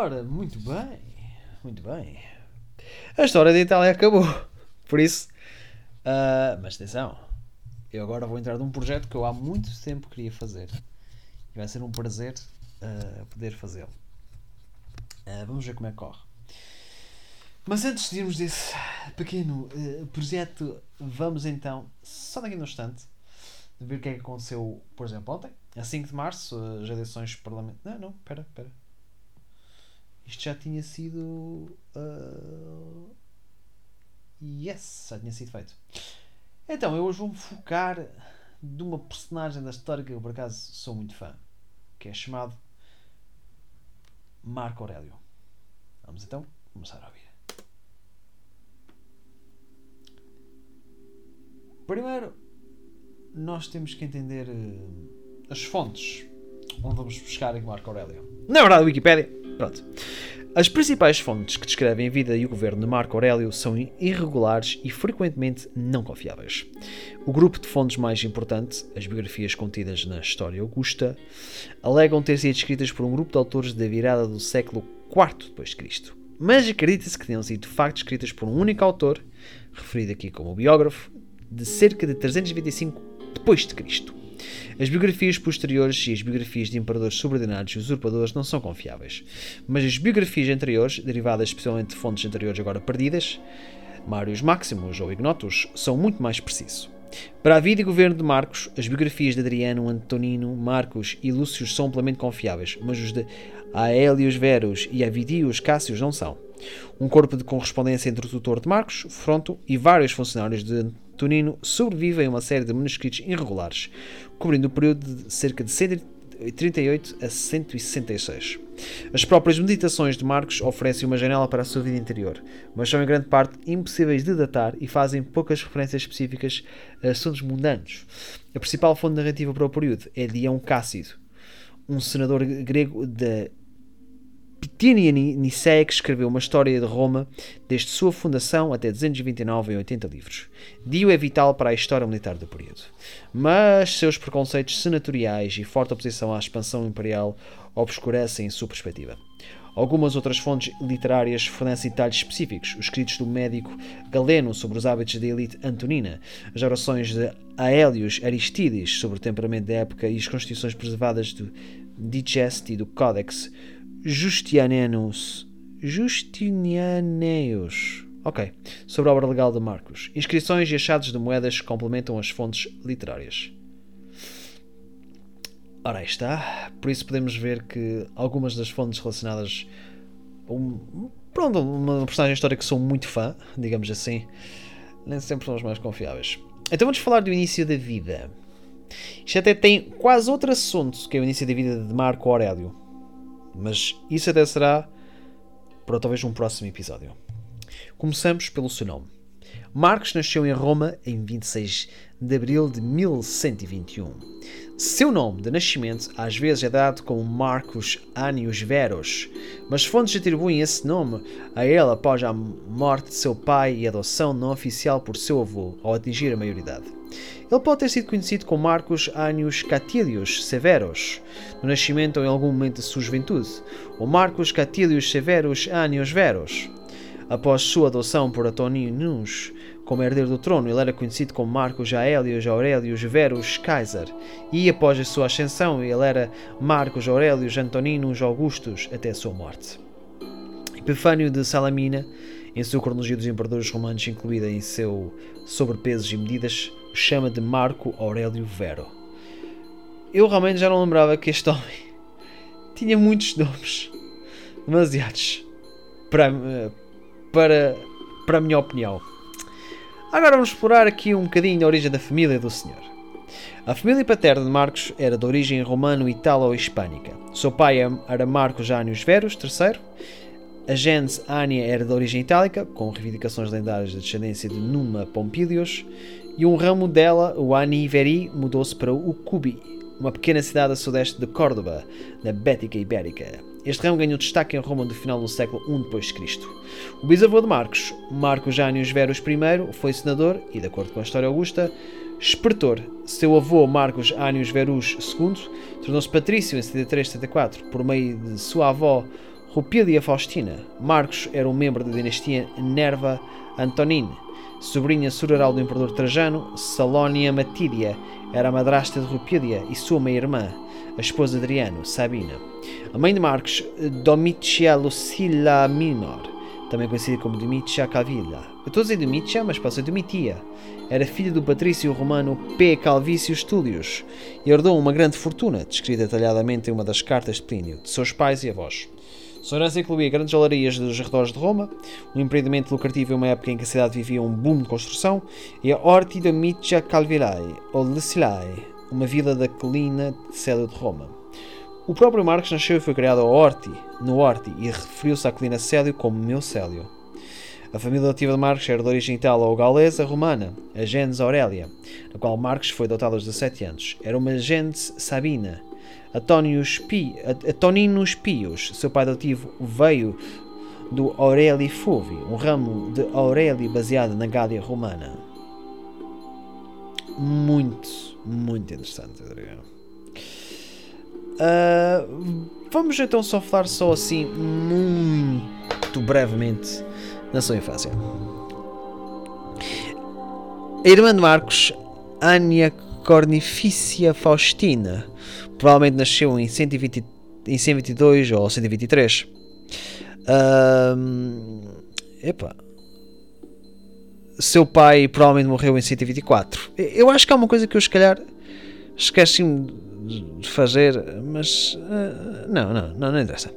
Ora, muito bem. Muito bem. A história da Itália acabou. Por isso. Uh, mas atenção. Eu agora vou entrar num projeto que eu há muito tempo queria fazer. E vai ser um prazer uh, poder fazê-lo. Uh, vamos ver como é que corre. Mas antes de irmos desse pequeno projeto, vamos então, só daqui no instante, ver o que é que aconteceu, por exemplo, ontem, a 5 de março, as eleições parlamentares. Não, não, espera, espera. Isto já tinha sido. Uh... Yes, já tinha sido feito. Então, eu hoje vou-me focar de uma personagem da história que eu por acaso sou muito fã, que é chamado Marco Aurélio. Vamos então começar a ouvir. Primeiro, nós temos que entender uh, as fontes onde vamos buscar em Marco Aurélio. Na verdade, a Wikipédia. Pronto. As principais fontes que descrevem a vida e o governo de Marco Aurélio são irregulares e frequentemente não confiáveis. O grupo de fontes mais importante, as biografias contidas na História Augusta, alegam ter sido escritas por um grupo de autores da virada do século IV d.C. Mas acredita-se que tenham sido de facto escritas por um único autor, referido aqui como biógrafo, de cerca de 325 d.C. As biografias posteriores e as biografias de imperadores subordinados e usurpadores não são confiáveis, mas as biografias anteriores, derivadas especialmente de fontes anteriores agora perdidas, Marius Maximus ou Ignotus, são muito mais precisos. Para a vida e governo de Marcos, as biografias de Adriano, Antonino, Marcos e Lúcio são amplamente confiáveis, mas os de Aelius Verus e Avidius Cássios não são. Um corpo de correspondência entre o tutor de Marcos, Fronto, e vários funcionários de Tonino sobrevivem a uma série de manuscritos irregulares, cobrindo o período de cerca de 138 a 166. As próprias meditações de Marcos oferecem uma janela para a sua vida interior, mas são em grande parte impossíveis de datar e fazem poucas referências específicas a assuntos mundanos. A principal fonte narrativa para o período é Dion Cássido, um senador grego da Pitinia Niceia, que escreveu uma história de Roma desde sua fundação até 229 em 80 livros. Dio é vital para a história militar do período. Mas seus preconceitos senatoriais e forte oposição à expansão imperial obscurecem sua perspectiva. Algumas outras fontes literárias fornecem detalhes específicos, os escritos do médico Galeno sobre os hábitos da elite antonina, as orações de Aelius Aristides sobre o temperamento da época e as constituições preservadas do Digest e do Codex Justinianus. Justinianeus. Ok. Sobre a obra legal de Marcos. Inscrições e achados de moedas complementam as fontes literárias. Ora, aí está. Por isso podemos ver que algumas das fontes relacionadas. Um, pronto, uma personagem histórica que sou muito fã, digamos assim, nem sempre são as mais confiáveis. Então vamos falar do início da vida. Isto até tem quase outro assunto, que é o início da vida de Marco Aurélio. Mas isso até será para talvez um próximo episódio. Começamos pelo seu nome. Marcos nasceu em Roma em 26 de abril de 1121. Seu nome de nascimento às vezes é dado como Marcos Annius Verus, mas fontes atribuem esse nome a ele após a morte de seu pai e adoção não oficial por seu avô ao atingir a maioridade. Ele pode ter sido conhecido como Marcos Annius Catilius Severus, no nascimento ou em algum momento de sua juventude, ou Marcos Catilius Severus Annius Verus. Após sua adoção por Antoninus como herdeiro do trono, ele era conhecido como Marcos Aelius Aurelius Verus Caesar, e após a sua ascensão, ele era Marcos Aurelius Antoninus Augustus até a sua morte. Epifânio de Salamina, em sua cronologia dos imperadores romanos, incluída em seu sobrepesos e medidas, chama de Marco Aurélio Vero. Eu realmente já não lembrava que este homem tinha muitos nomes, demasiados, para, para, para a minha opinião. Agora vamos explorar aqui um bocadinho a origem da família do senhor. A família paterna de Marcos era de origem romano-italo-hispânica. Seu pai era Marcos Anius Verus III. A gens Ania era de origem itálica, com reivindicações lendárias da descendência de Numa Pompilius e um ramo dela, o Aniveri, mudou-se para o Cubi, uma pequena cidade a sudeste de Córdoba, na Bética Ibérica. Este ramo ganhou destaque em Roma no final do século I d.C. O bisavô de Marcos, Marcos Jânius Verus I, foi senador e, de acordo com a história augusta, espertor. Seu avô, Marcos Anius Verus II, tornou-se patrício em 73-74 por meio de sua avó, Rupília Faustina. Marcos era um membro da dinastia Nerva Antonine, sobrinha sureral do imperador Trajano. Salónia Matídia era a madrasta de Rupília e sua meia-irmã, a esposa de Adriano, Sabina. A mãe de Marcos, Domitia Lucilla Minor, também conhecida como Domitia Calvilla. Eu estou a dizer Domitia, mas pode ser Domitia. Era filha do patrício romano P. Calvícius Túlius e herdou uma grande fortuna, descrita detalhadamente em uma das cartas de Plínio, de seus pais e avós. Sua herança incluía grandes galerias dos arredores de Roma, um empreendimento lucrativo em uma época em que a cidade vivia um boom de construção, e a Orti Domitia Calvillae, ou Lecilae, uma vila da colina de Célio de Roma. O próprio Marcos nasceu e foi criado a Orti, no Orti, e referiu-se à colina Célio como meu Célio. A família adotiva de Marcos era de origem italo ou galesa romana, a gens Aurélia, na qual Marcos foi adotado aos 17 anos. Era uma gens sabina. Antonius Pi, Antoninus Pius, seu pai adotivo, veio do Aureli Fulvi, um ramo de Aureli baseado na Gália romana. Muito, muito interessante, Adriano. Uh, vamos então só falar só assim muito brevemente na sua infância. A irmã de Marcos, Ania Cornifícia Faustina, provavelmente nasceu em, 120, em 122 ou 123. Uh, epa. Seu pai provavelmente morreu em 124. Eu acho que há uma coisa que eu, se calhar, esqueci-me de fazer, mas uh, não, não, não, não interessa.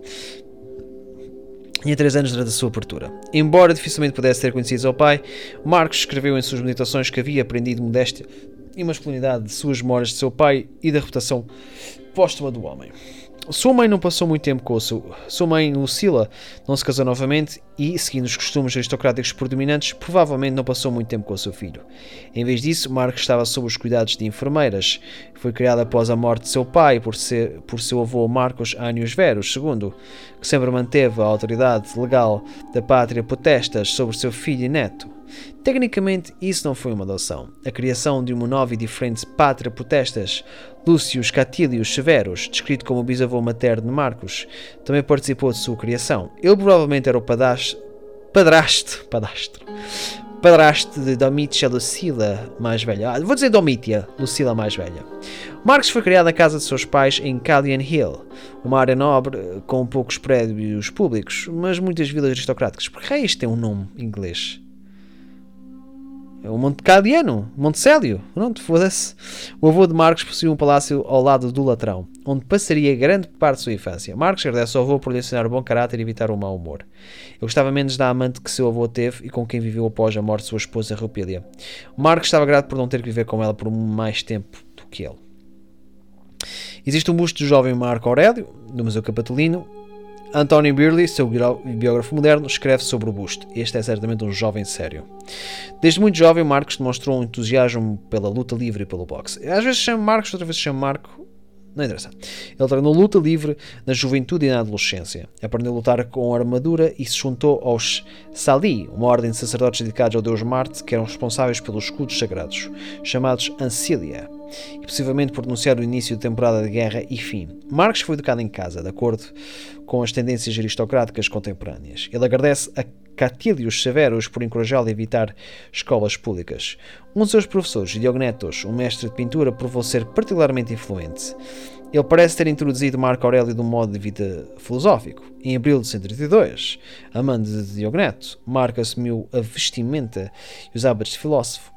Tinha 3 anos durante a sua abertura. Embora dificilmente pudesse ter conhecido seu pai, Marcos escreveu em suas meditações que havia aprendido modéstia e masculinidade de suas memórias de seu pai e da reputação póstuma do homem. Sua mãe não passou muito tempo com o seu. Sua mãe, Lucila, não se casou novamente e, seguindo os costumes aristocráticos predominantes, provavelmente não passou muito tempo com o seu filho. Em vez disso, Marcos estava sob os cuidados de enfermeiras. Foi criado após a morte de seu pai por, ser, por seu avô Marcos Anius Verus II, que sempre manteve a autoridade legal da pátria potestas sobre seu filho e neto. Tecnicamente, isso não foi uma adoção. A criação de uma nova e diferente pátria potestas, Lúcio Catílios Severus, descrito como o bisavô materno de Marcos, também participou de sua criação. Ele provavelmente era o padrasto, padrasto, padastro, padrasto de Domitia Lucila mais velha. Ah, vou dizer Domitia Lucila mais velha. Marcos foi criado na casa de seus pais em Callian Hill, uma área nobre com poucos prédios públicos, mas muitas vilas aristocráticas. Porque isto tem um nome inglês. É o Monte Cadiano, Monte Célio. Pronto, foda-se. O avô de Marcos possuía um palácio ao lado do latrão, onde passaria grande parte da sua infância. Marcos agradece ao avô por lhe ensinar o bom caráter e evitar o mau humor. Ele gostava menos da amante que seu avô teve e com quem viveu após a morte de sua esposa Rupília. Marcos estava grato por não ter que viver com ela por mais tempo do que ele. Existe um busto do jovem Marco Aurélio, no Museu Capitolino, António Birley, seu biógrafo moderno, escreve sobre o busto. Este é certamente um jovem sério. Desde muito jovem, Marcos demonstrou um entusiasmo pela luta livre e pelo boxe. Às vezes chama Marcos, outra vez chama Marco. Não interessa. Ele treinou luta livre na juventude e na adolescência. Aprendeu a lutar com armadura e se juntou aos Sali, uma ordem de sacerdotes dedicados ao deus Marte, que eram responsáveis pelos escudos sagrados, chamados Ancilia e possivelmente por denunciar o início de temporada de guerra e fim. Marcos foi educado em casa, de acordo com as tendências aristocráticas contemporâneas. Ele agradece a Catílios Severus por encorajá-lo a evitar escolas públicas. Um de seus professores, Diognetos, um mestre de pintura, provou ser particularmente influente. Ele parece ter introduzido Marco Aurélio um modo de vida filosófico. Em abril de 132, amando de Diogneto, Marco assumiu a vestimenta e os hábitos de filósofo.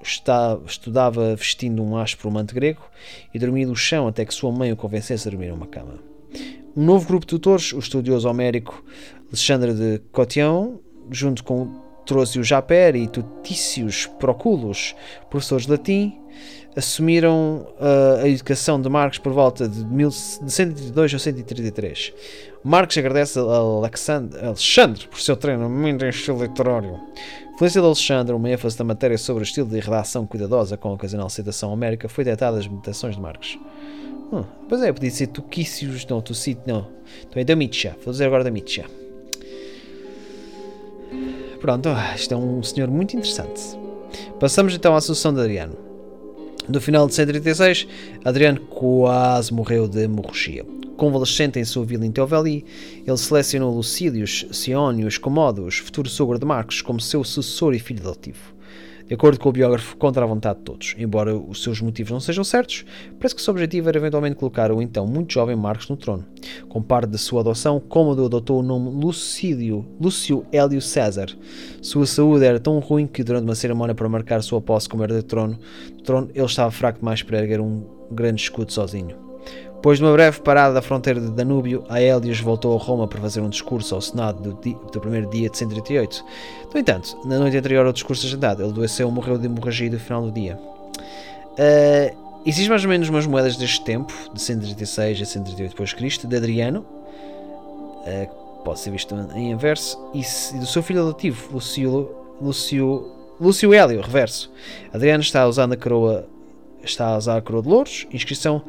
Estudava vestindo um áspero manto grego e dormia no chão até que sua mãe o convencesse a dormir numa cama. Um novo grupo de tutores, o estudioso homérico Alexandre de Cotillon, junto com Trozio Japer e Tutícios Proculos, professores de latim, assumiram uh, a educação de Marcos por volta de, 132 a 133. Marcos agradece a Alexandre, por seu treinamento em estilo literário. Influência de Alexandre, uma ênfase da matéria sobre o estilo de redação cuidadosa com a ocasional citação américa, foi detectada nas meditações de Marcos. Hum, pois é, podia ser Tuquícios, não, Tucit, não. Então é da Mitcha, vou dizer agora da Mitcha. Pronto, isto é um senhor muito interessante. Passamos então à sucessão de Adriano. No final de 136, Adriano quase morreu de hemorragia. Convalescente em sua vila em Teoveli, ele selecionou Lucílios Sionius Comodos, futuro sogro de Marcos, como seu sucessor e filho adotivo. De acordo com o biógrafo, contra a vontade de todos. Embora os seus motivos não sejam certos, parece que o seu objetivo era eventualmente colocar o então muito jovem Marcos no trono. Com parte de sua adoção, Cômodo adotou o nome Lucílio, Lúcio Hélio César. Sua saúde era tão ruim que, durante uma cerimónia para marcar sua posse como herdeiro do trono, trono, ele estava fraco demais para erguer um grande escudo sozinho. Depois de uma breve parada da fronteira de Danúbio, Aélios voltou a Roma para fazer um discurso ao Senado do, dia, do primeiro dia de 138. No entanto, na noite anterior ao discurso agendado, ele adoeceu e morreu de hemorragia no final do dia. Uh, Existem mais ou menos umas moedas deste tempo, de 136 a 138 d.C., de Adriano, uh, pode ser visto em inverso, e, e do seu filho adotivo, Lucio, Lucio, Lucio Hélio, reverso. Adriano está usando a coroa está a usar a coroa de louros, inscrição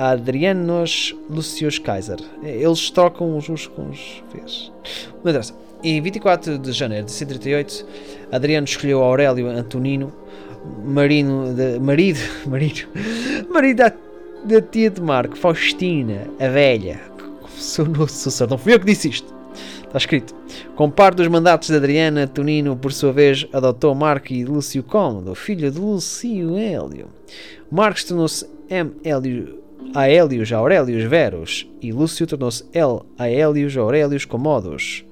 Adrianos Lucius Kaiser. Eles trocam uns, uns com os vês. Não. Em 24 de janeiro de 138, Adriano escolheu Aurélio Antonino, marino de, marido, marido, marido da, da tia de Marco, Faustina, a velha, seu novo sucessor. Não fui eu que disse isto. Está escrito. Com parte dos mandatos de Adriana, Tonino, por sua vez, adotou Marco e Lúcio Cômodo, filho de Lúcio Hélio. Marcos tornou-se M. Hélio Aélios Aurélios Verus e Lúcio tornou-se L. Aélios Aurélios Comodos.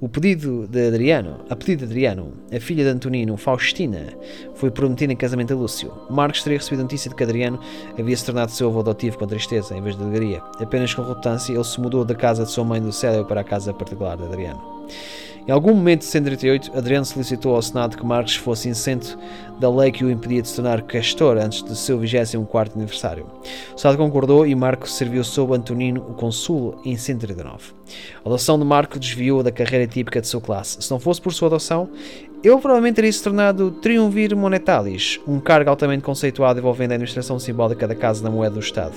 O pedido de Adriano, a pedido de Adriano, a filha de Antonino, Faustina, foi prometida em casamento a Lúcio. Marcos teria recebido a notícia de que Adriano havia se tornado seu avô adotivo com tristeza, em vez de alegria. Apenas com relutância, ele se mudou da casa de sua mãe do Célio para a casa particular de Adriano. Em algum momento de 138, Adriano solicitou ao Senado que Marcos fosse incento da lei que o impedia de se tornar castor antes de seu 24 aniversário. Senado concordou e Marco serviu sob Antonino, o consul, em 139. A adoção de Marco desviou da carreira típica de sua classe. Se não fosse por sua adoção, ele provavelmente teria se tornado Triumvir Monetalis, um cargo altamente conceituado envolvendo a administração simbólica da Casa da Moeda do Estado.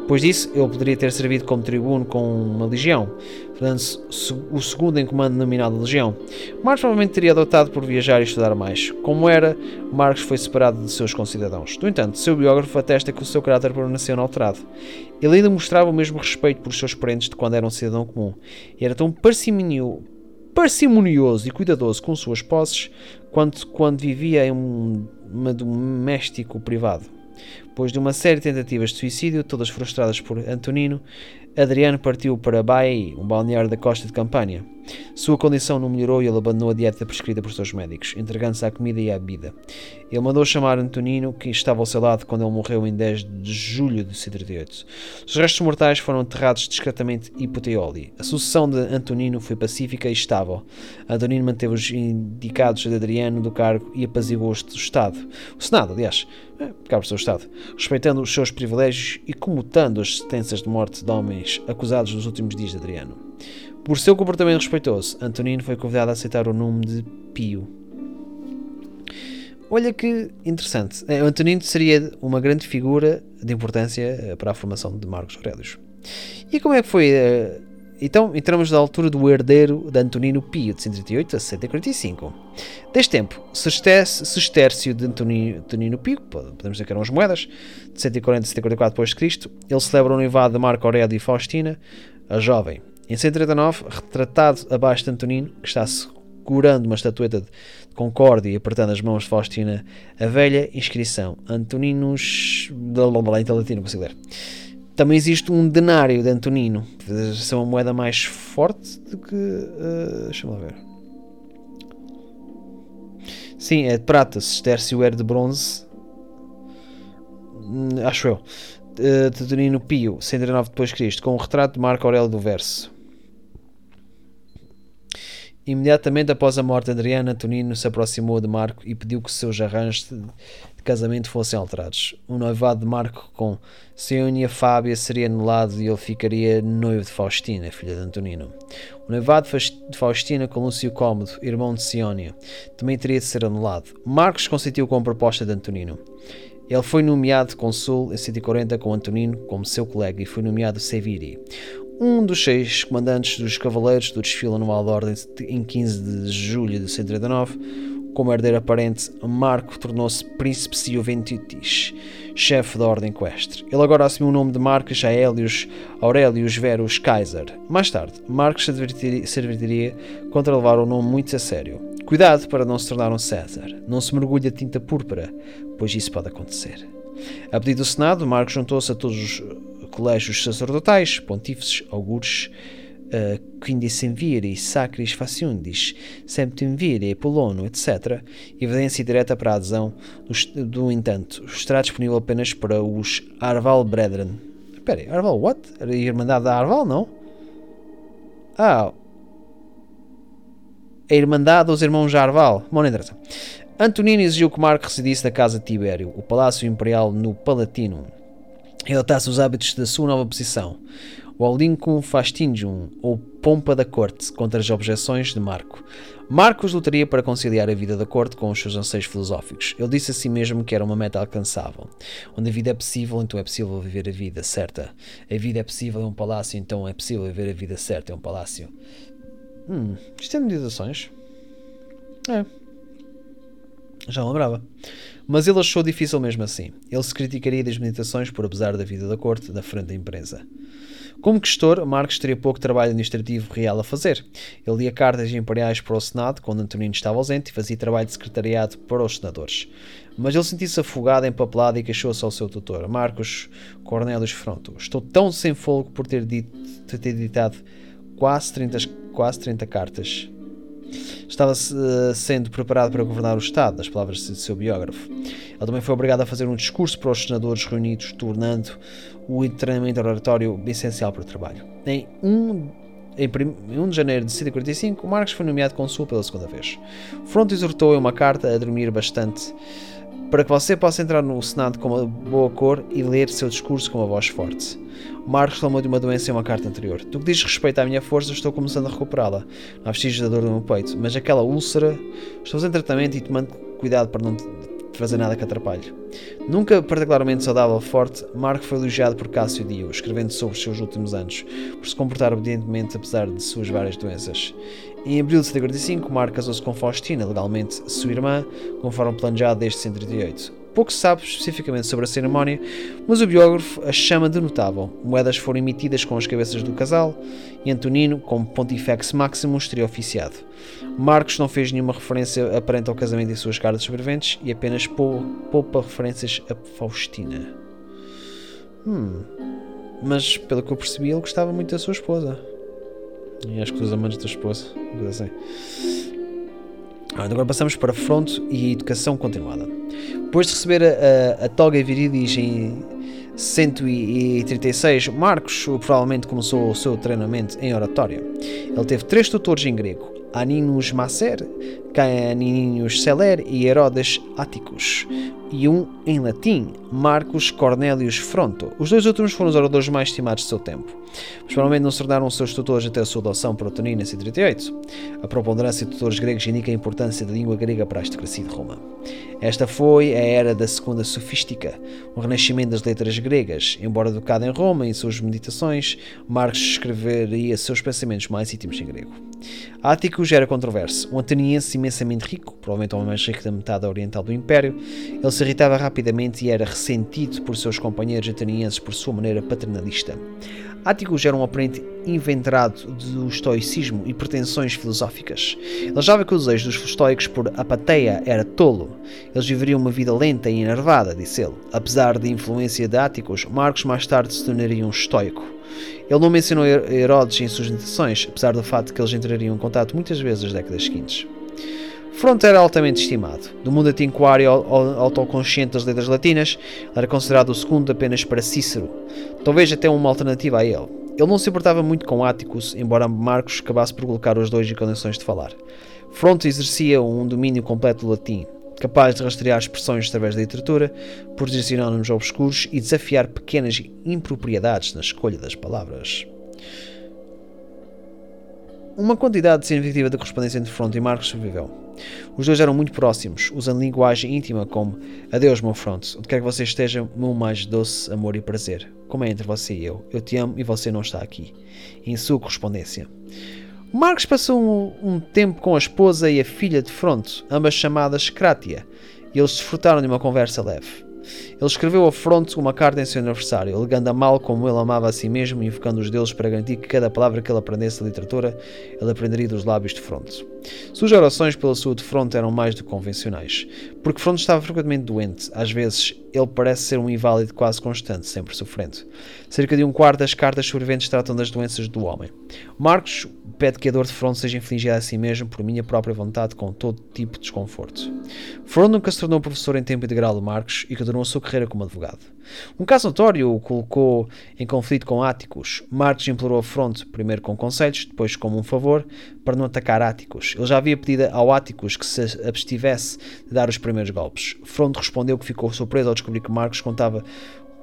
Depois disso, ele poderia ter servido como tribuno com uma legião, tornando-se o segundo em comando nominal da legião. Marcos provavelmente teria adotado por viajar e estudar mais. Como era, Marcos foi separado de seus concidadãos. No entanto, seu biógrafo atesta que o seu caráter permaneceu inalterado. Ele ainda mostrava o mesmo respeito por seus parentes de quando era um cidadão comum, e era tão parcimonioso e cuidadoso com suas posses quanto quando vivia em um, doméstico privado. Depois de uma série de tentativas de suicídio, todas frustradas por Antonino, Adriano partiu para Bai, um balneário da costa de Campânia. Sua condição não melhorou e ele abandonou a dieta prescrita por seus médicos, entregando-se à comida e à bebida. Ele mandou chamar Antonino, que estava ao seu lado quando ele morreu em 10 de julho de 138. Os restos mortais foram enterrados discretamente em Puteoli. A sucessão de Antonino foi pacífica e estável. Antonino manteve os indicados de Adriano do cargo e apaziguou o Estado. O Senado, aliás, é, cabe seu Estado, respeitando os seus privilégios e comutando as sentenças de morte de homens acusados nos últimos dias de Adriano. Por seu comportamento respeitoso, Antonino foi convidado a aceitar o nome de Pio. Olha que interessante. É, Antonino seria uma grande figura de importância eh, para a formação de Marcos Aurelius. E como é que foi eh, então, entramos da altura do herdeiro de Antonino Pio, de 138 a 145. Deste tempo, sestércio de Antonino, Antonino Pio, podemos dizer que eram as moedas, de 140 a 144 d.C., ele celebra o noivado de Marco Aurélio e Faustina, a jovem. Em 139, retratado abaixo de Antonino, que está segurando uma estatueta de concórdia e apertando as mãos de Faustina, a velha inscrição Antoninos... Então latino, não consigo ler. Também existe um denário de Antonino, que é uma moeda mais forte do que. Uh, Deixa-me ver. Sim, é de prata. Sestércio era de bronze. Hum, acho eu. Uh, de Antonino Pio, 109 depois de Cristo, com um retrato de Marco Aurélio do Verso. Imediatamente após a morte de Adriano, Antonino se aproximou de Marco e pediu que seus arranjos casamento fossem alterados. O noivado de Marco com Seonia Fábia seria anulado e ele ficaria noivo de Faustina, filha de Antonino. O noivado de Faustina com Lúcio Cómodo, irmão de Seonia, também teria de ser anulado. Marcos consentiu com a proposta de Antonino. Ele foi nomeado consul em 140 com Antonino como seu colega e foi nomeado Seviri, um dos seis comandantes dos cavaleiros do desfile anual da Ordem em 15 de julho de 139 como herdeiro aparente, Marco tornou-se príncipe Sioventitis, chefe da ordem equestre. Ele agora assumiu o nome de Marcos Aelius Aurelius Verus Kaiser. Mais tarde, Marcos se advertiria contra levar o nome muito a sério. Cuidado para não se tornar um César. Não se mergulhe a tinta púrpura, pois isso pode acontecer. A pedido do Senado, Marcos juntou-se a todos os colégios sacerdotais, pontífices, augures, uh, quindecimviri, sacris faciundis, septimviri, polono, etc., evidência direta para a adesão. Do, do entanto, estará disponível apenas para os Arval Brethren. Espera Arval what? Era a Irmandade da Arval, não? Ah, a Irmandade dos Irmãos Arval. Bom, não interessa. Antonino exigiu que Marco residisse na casa Tibério, o Palácio Imperial no Palatino. Ele adotasse os hábitos da sua nova posição o Aulincum Fastingium, ou Pompa da Corte, contra as objeções de Marco. Marcos lutaria para conciliar a vida da corte com os seus anseios filosóficos. Ele disse a si mesmo que era uma meta alcançável. Onde a vida é possível, então é possível viver a vida certa. A vida é possível em um palácio, então é possível viver a vida certa em um palácio. Hum, isto é meditações? É. Já lembrava. Mas ele achou difícil mesmo assim. Ele se criticaria das meditações por abusar da vida da corte da frente da imprensa. Como questor, Marcos teria pouco trabalho administrativo real a fazer. Ele lia cartas imperiais para o Senado, quando Antonino estava ausente, e fazia trabalho de secretariado para os senadores. Mas ele sentia-se afogado, empapelado e queixou-se ao seu tutor, Marcos Cornélios Fronto. Estou tão sem fogo por ter, dito, ter ditado quase 30, quase 30 cartas. Estava uh, sendo preparado para governar o Estado, das palavras de seu biógrafo. Ele também foi obrigado a fazer um discurso para os senadores reunidos, tornando o treinamento oratório essencial para o trabalho. Em 1 em 1 de janeiro de 145, Marcos foi nomeado consul pela segunda vez. Fronto exortou em uma carta a dormir bastante para que você possa entrar no Senado com uma boa cor e ler seu discurso com uma voz forte. Marcos reclamou de uma doença em uma carta anterior. Do que diz respeito à minha força, estou começando a recuperá-la. Não há vestígios da dor no meu peito, mas aquela úlcera. Estou em tratamento e tomando cuidado para não fazer nada que atrapalhe. Nunca particularmente saudável forte, Marco foi elogiado por Cássio Dio, escrevendo sobre os seus últimos anos, por se comportar obedientemente apesar de suas várias doenças. Em abril de 145, Marco casou-se com Faustina, legalmente sua irmã, conforme planejado desde 138. Pouco se sabe especificamente sobre a cerimónia, mas o biógrafo a chama de notável. Moedas foram emitidas com as cabeças do casal e Antonino, como Pontifex Maximus, teria oficiado. Marcos não fez nenhuma referência aparente ao casamento em suas cartas sobreviventes e apenas poupa referências a Faustina. Hum, mas pelo que eu percebi, ele gostava muito da sua esposa. E acho que dos amantes da esposa, assim. Agora passamos para fronto e educação continuada. Depois de receber a, a, a toga virilis em 136, Marcos provavelmente começou o seu treinamento em oratória. Ele teve três tutores em grego: Aninus Macer, Caninus Celer e Herodes Áticos, e um em latim, Marcos Cornelius Fronto. Os dois últimos foram os oradores mais estimados de seu tempo. Provavelmente não se tornaram seus tutores até a sua adoção por Otonino em 138. A preponderância de tutores gregos indica a importância da língua grega para a aristocracia de Roma. Esta foi a era da segunda sofística, o renascimento das letras gregas. Embora educado em Roma, em suas meditações, Marcos escreveria seus pensamentos mais íntimos em grego. Áticos era controverso. Um ateniense imensamente rico, provavelmente o mais rico da metade oriental do Império, ele se irritava rapidamente e era ressentido por seus companheiros atenienses por sua maneira paternalista. Áticos era um oponente inventarado do estoicismo e pretensões filosóficas. Ele achava que o desejo dos estoicos por apateia era tolo. Eles viveriam uma vida lenta e enervada, disse ele. Apesar da influência de Áticos, Marcos mais tarde se tornaria um estoico. Ele não mencionou Herodes em suas meditações, apesar do fato de que eles entrariam em contato muitas vezes nas décadas seguintes. Fronto era altamente estimado. Do mundo antiquário autoconsciente das letras latinas, era considerado o segundo apenas para Cícero, talvez até uma alternativa a ele. Ele não se importava muito com Áticos, embora Marcos acabasse por colocar os dois em condições de falar. Fronto exercia um domínio completo do latim, capaz de rastrear expressões através da literatura, produzir sinónimos obscuros e desafiar pequenas impropriedades na escolha das palavras. Uma quantidade significativa da correspondência entre Fronto e Marcos sobreviveu. Os dois eram muito próximos, usando linguagem íntima como Adeus, meu Fronto, onde quer que você esteja, meu mais doce amor e prazer. Como é entre você e eu? Eu te amo e você não está aqui. Em sua correspondência. Marcos passou um, um, tempo com a esposa e a filha de Fronto, ambas chamadas Crátia, e eles desfrutaram de uma conversa leve. Ele escreveu a Fronte uma carta em seu aniversário, alegando a mal como ele amava a si mesmo e invocando os deuses para garantir que cada palavra que ele aprendesse da literatura, ele aprenderia dos lábios de Fronte. Suas orações pela saúde de Fronte eram mais do que convencionais, porque Fronte estava frequentemente doente, às vezes ele parece ser um inválido quase constante, sempre sofrendo. Cerca de um quarto das cartas sobreviventes tratam das doenças do homem. Marcos pede que a dor de Fronte seja infligida a si mesmo por minha própria vontade com todo tipo de desconforto. Fronte nunca se tornou professor em tempo integral de Marcos e continuou a sua carreira como advogado. Um caso notório o colocou em conflito com Áticos. Marcos implorou a Fronte, primeiro com conselhos, depois como um favor, para não atacar Áticos. Ele já havia pedido ao Áticos que se abstivesse de dar os primeiros golpes. Fronte respondeu que ficou surpreso ao descobrir que Marcos contava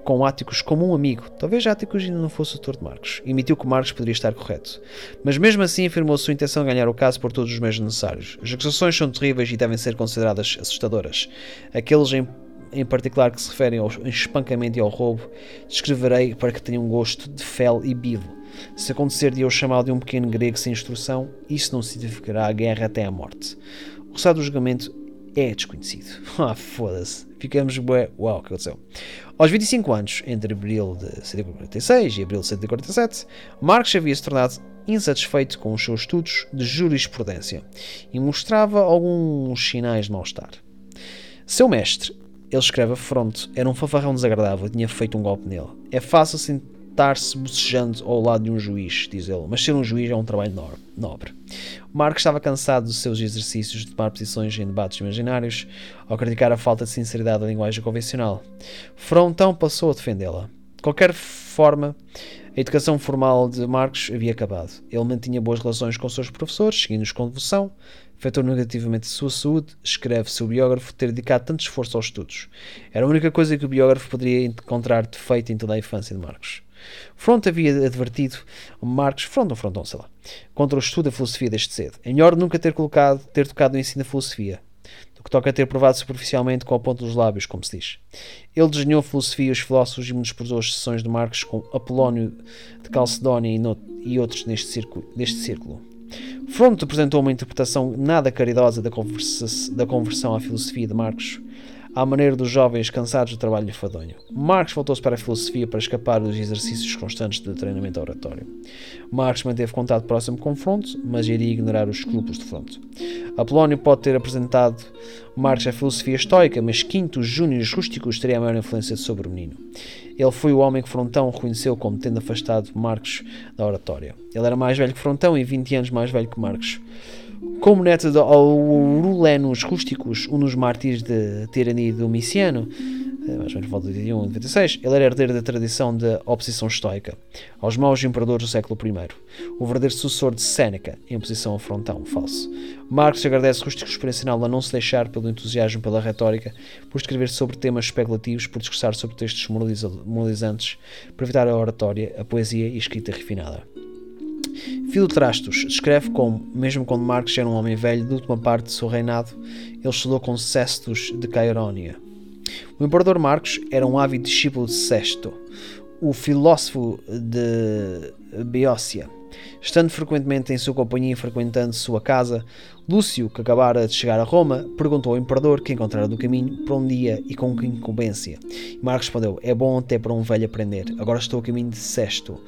com Áticos como um amigo. Talvez Áticos ainda não fosse o tutor de Marcos. Emitiu que Marcos poderia estar correto. Mas mesmo assim afirmou sua intenção de ganhar o caso por todos os meios necessários. As acusações são terríveis e devem ser consideradas assustadoras. Aqueles em em particular que se referem ao espancamento e ao roubo, descreverei para que tenham um gosto de fel e bilo. Se acontecer de eu chamá-lo de um pequeno grego sem instrução, isso não significará a guerra até a morte. O resultado do julgamento é desconhecido. Ah, foda-se. Ficamos bué. Uau, que aconteceu? Aos 25 anos, entre abril de 146 e abril de 147, Marcos havia se tornado insatisfeito com os seus estudos de jurisprudência e mostrava alguns sinais de mal-estar. Seu mestre, ele escreve a fronte, era um fanfarrão desagradável, tinha feito um golpe nele. É fácil sentar-se bocejando ao lado de um juiz, diz ele, mas ser um juiz é um trabalho nobre. Mark estava cansado dos seus exercícios de tomar posições em debates imaginários, ao criticar a falta de sinceridade da linguagem convencional. Frontão passou a defendê-la. De qualquer forma, a educação formal de Marcos havia acabado. Ele mantinha boas relações com seus professores, seguindo-os com devoção, afetou negativamente a sua saúde, escreve seu biógrafo ter dedicado tanto esforço aos estudos. Era a única coisa que o biógrafo poderia encontrar defeito em toda a infância de Marcos. Front havia advertido Marcos, Front ou Fronton, sei lá, contra o estudo da filosofia desde cedo. É melhor nunca ter colocado, ter tocado no ensino da filosofia, do que toca ter provado superficialmente com a ponta dos lábios, como se diz. Ele desenhou a filosofia os filósofos e menosprezou as sessões de Marcos com Apolónio de Calcedónia e, no, e outros neste círculo. Neste círculo. Front apresentou uma interpretação nada caridosa da, conversa, da conversão à filosofia de Marcos, à maneira dos jovens cansados do trabalho fadonho. Marx voltou-se para a filosofia para escapar dos exercícios constantes de treinamento oratório. Marx manteve contato próximo com Fronte, mas iria ignorar os escrúpulos de Fronte. Apolónio pode ter apresentado Marx a filosofia estoica, mas Quintus Júnior Rústicos teria a maior influência sobre o menino. Ele foi o homem que Frontão reconheceu como tendo afastado Marcos da oratória. Ele era mais velho que Frontão e 20 anos mais velho que Marcos. Como neto de Aurulenos Rústicos, um dos mártires de tirania Domiciano, eh, mais ou menos volta de 91 e 96, ele era herdeiro da tradição da oposição estoica aos maus imperadores do século I, o verdadeiro sucessor de Séneca, em oposição a Frontão, falso. Marcos agradece Rústicos por ensiná-lo a não se deixar pelo entusiasmo pela retórica, por escrever sobre temas especulativos, por discursar sobre textos moralizantes, por evitar a oratória, a poesia e a escrita refinada. Filotrastos descreve como, mesmo quando Marcos era um homem velho, de última parte de seu reinado, ele estudou com Cestus de Caerónia. O imperador Marcos era um ávido discípulo de Sesto, o filósofo de Beócia. Estando frequentemente em sua companhia e frequentando sua casa, Lúcio, que acabara de chegar a Roma, perguntou ao imperador que encontrara do caminho para um dia e com que incumbência. Marcos respondeu: É bom até para um velho aprender. Agora estou a caminho de Sesto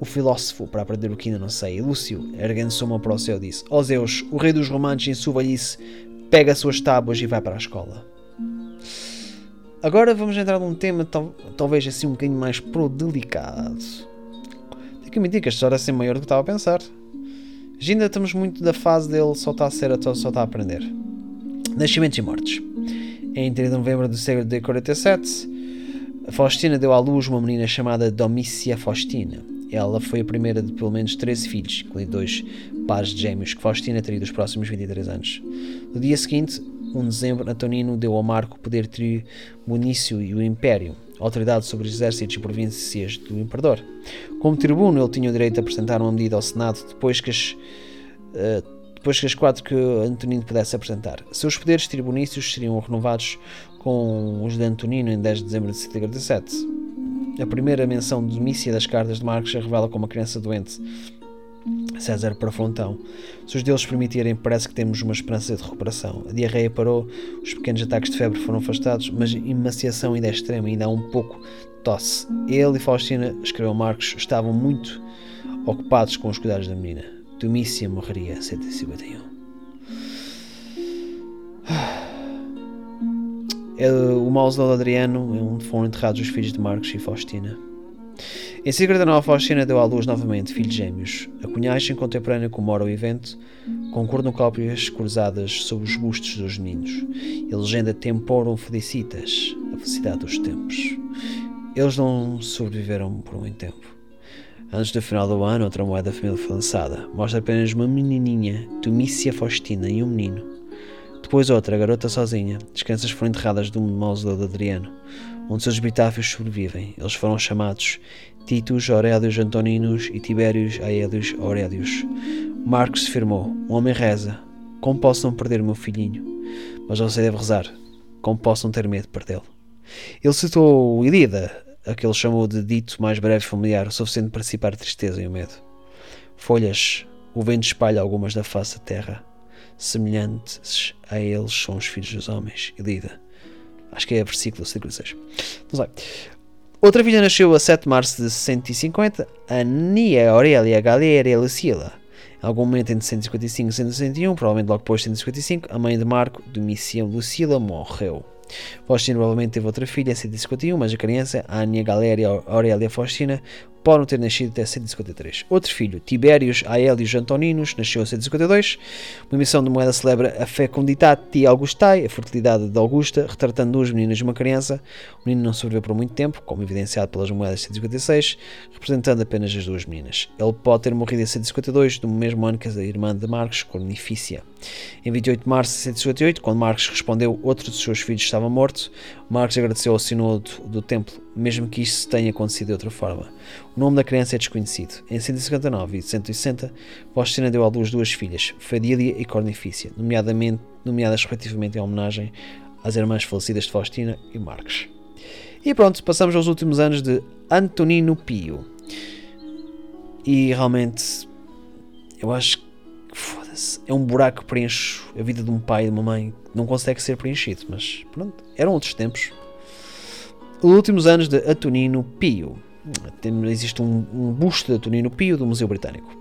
o filósofo, para aprender o que ainda não sei, Lúcio, erguendo-se uma para o céu, disse: Ó oh Zeus, o rei dos romanos em sua velhice, pega as suas tábuas e vai para a escola. Agora vamos entrar num tema tal, talvez assim um bocadinho mais pro delicado. Tenho que admitir que esta história é sempre maior do que estava a pensar. Ainda estamos muito da fase dele só está a ser, só está a aprender. Nascimentos e mortes. Em 30 de novembro do século de 47, Faustina deu à luz uma menina chamada Domícia Faustina. Ela foi a primeira de pelo menos 13 filhos, incluindo dois pares de gêmeos que Faustina teria dos próximos 23 anos. No dia seguinte, 1 de dezembro, Antonino deu ao Marco o poder tribunício e o império, autoridade sobre os exércitos e províncias do imperador. Como tribuno, ele tinha o direito de apresentar uma medida ao Senado depois que as, uh, depois que as quatro que Antonino pudesse apresentar. Seus poderes tribunícios seriam renovados com os de Antonino em 10 de dezembro de 147. A primeira menção de Domícia das cartas de Marcos a revela como uma criança doente César para Frontão. Se os deuses permitirem, parece que temos uma esperança de recuperação. A diarreia parou, os pequenos ataques de febre foram afastados, mas a emaciação ainda é extrema, ainda há um pouco tosse. Ele e Faustina, escreveu Marcos, estavam muito ocupados com os cuidados da menina. Domícia morreria 151. É o mausoléu de Adriano é onde foram enterrados os filhos de Marcos e Faustina. Em 59, Faustina deu à luz novamente filhos gêmeos. A cunhagem contemporânea comemora o evento com cornucópias cruzadas sobre os bustos dos meninos e a legenda Temporum Felicitas, a felicidade dos tempos. Eles não sobreviveram por muito tempo. Antes do final do ano, outra moeda da família foi lançada. Mostra apenas uma menininha, Domícia Faustina, e um menino. Depois outra, a garota sozinha. As crianças foram enterradas do mausoléu de Adriano, onde seus epitáfios sobrevivem. Eles foram chamados Titus Aurelius Antoninos e Tiberius Aelius Aurelius. Marcos afirmou: Um homem reza, como possam perder o meu filhinho? Mas você deve rezar, como possam ter medo de perdê-lo. Ele citou Ilíada, a que ele chamou de dito mais breve familiar, o suficiente para dissipar a tristeza e o medo. Folhas, o vento espalha algumas da face da terra. Semelhantes a eles são os filhos dos homens. Ilíada. Acho que é versículo 56. Não sei. Outra filha nasceu a 7 de março de 150, Ania Aurelia Galéria Lucila. Em algum momento entre 155 e 161, provavelmente logo depois de 155, a mãe de Marco, Domiciano Lucila, morreu. Faustina provavelmente teve outra filha em 151, mas a criança, Ania Galéria Aurelia Faustina, podem ter nascido até 153. Outro filho, Tiberius Aelius Antoninos, nasceu em 152. Uma missão de moeda celebra a Fecunditati Augustae, a fertilidade de Augusta, retratando duas meninas e uma criança. O menino não sobreviveu por muito tempo, como evidenciado pelas moedas de 156, representando apenas as duas meninas. Ele pode ter morrido em 152, no mesmo ano que a irmã de Marcos, Cornifícia. Em 28 de março de 158, quando Marcos respondeu outro dos seus filhos estava morto, Marcos agradeceu ao sínodo do templo, mesmo que isto tenha acontecido de outra forma. O nome da criança é desconhecido. Em 159 e 160, Faustina deu à luz duas filhas, Fadília e Cornifícia, nomeadamente, nomeadas respectivamente em homenagem às irmãs falecidas de Faustina e Marcos. E pronto, passamos aos últimos anos de Antonino Pio. E realmente, eu acho que, é um buraco que preenche a vida de um pai e de uma mãe que não consegue ser preenchido, mas pronto, eram outros tempos. Os últimos anos de Antonino Pio existe um, um busto de Tonino Pio do Museu Britânico.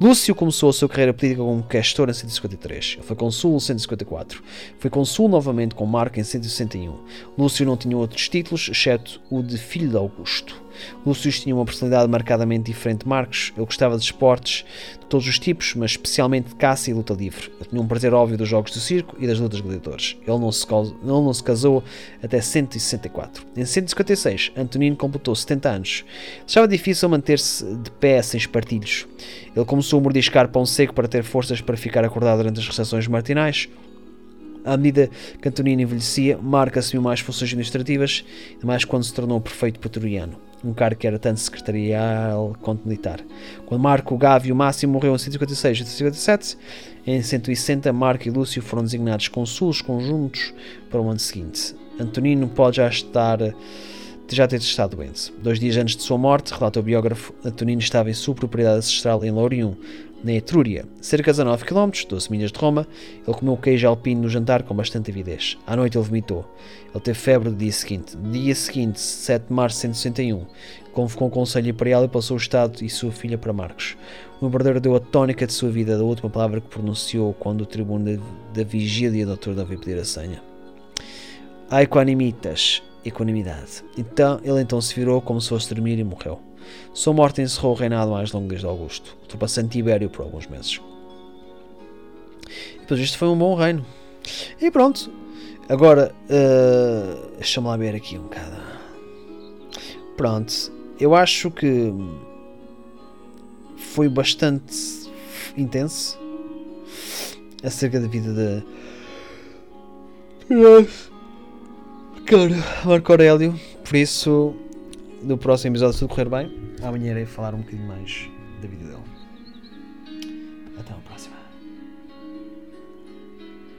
Lúcio começou a sua carreira política como questor em 153. Ele foi consul em 154. Foi consul novamente com Marco em 161. Lúcio não tinha outros títulos, exceto o de filho de Augusto. Lúcio tinha uma personalidade marcadamente diferente de Marcos. Ele gostava de esportes de todos os tipos, mas especialmente de caça e luta livre. Ele tinha um prazer óbvio dos jogos do circo e das lutas gladiadores. Ele não se, ele não se casou até 164. Em 156, Antonino completou 70 anos. Achava difícil manter-se de pé sem espartilhos. Ele começou a mordiscar pão seco para ter forças para ficar acordado durante as recepções matinais. À medida que Antonino envelhecia, Marco assumiu mais funções administrativas, mais quando se tornou prefeito pretoriano um cargo que era tanto secretarial quanto militar. Quando Marco Gávio Máximo morreu em 156 e 157, em 160 Marco e Lúcio foram designados consulos conjuntos para o ano seguinte. Antonino pode já estar já ter estado doente. Dois dias antes de sua morte, relata o biógrafo, Antonino estava em sua propriedade ancestral em Lorium, na Etrúria, cerca de 19 km, 12 milhas de Roma. Ele comeu queijo alpino no jantar com bastante avidez. À noite ele vomitou. Ele teve febre no dia seguinte. No dia seguinte, 7 de março de 161, convocou o Conselho Imperial e passou o Estado e sua filha para Marcos. O embaixador deu a tónica de sua vida da última palavra que pronunciou quando o tribuno da, vigília doutor deve pedir a senha. Aequanimitas, equanimidade. Então, ele então se virou como se fosse dormir e morreu. Sua morte encerrou o reinado mais longo desde Augusto, ultrapassando Tibério por alguns meses. E depois isto foi um bom reino. E pronto. Agora, uh, deixa-me lá ver aqui um bocado. Pronto. Eu acho que foi bastante intenso acerca da vida da. Cara, Marco Aurélio. Por isso, no próximo episódio, se tudo correr bem, amanhã irei falar um bocadinho mais da vida dele.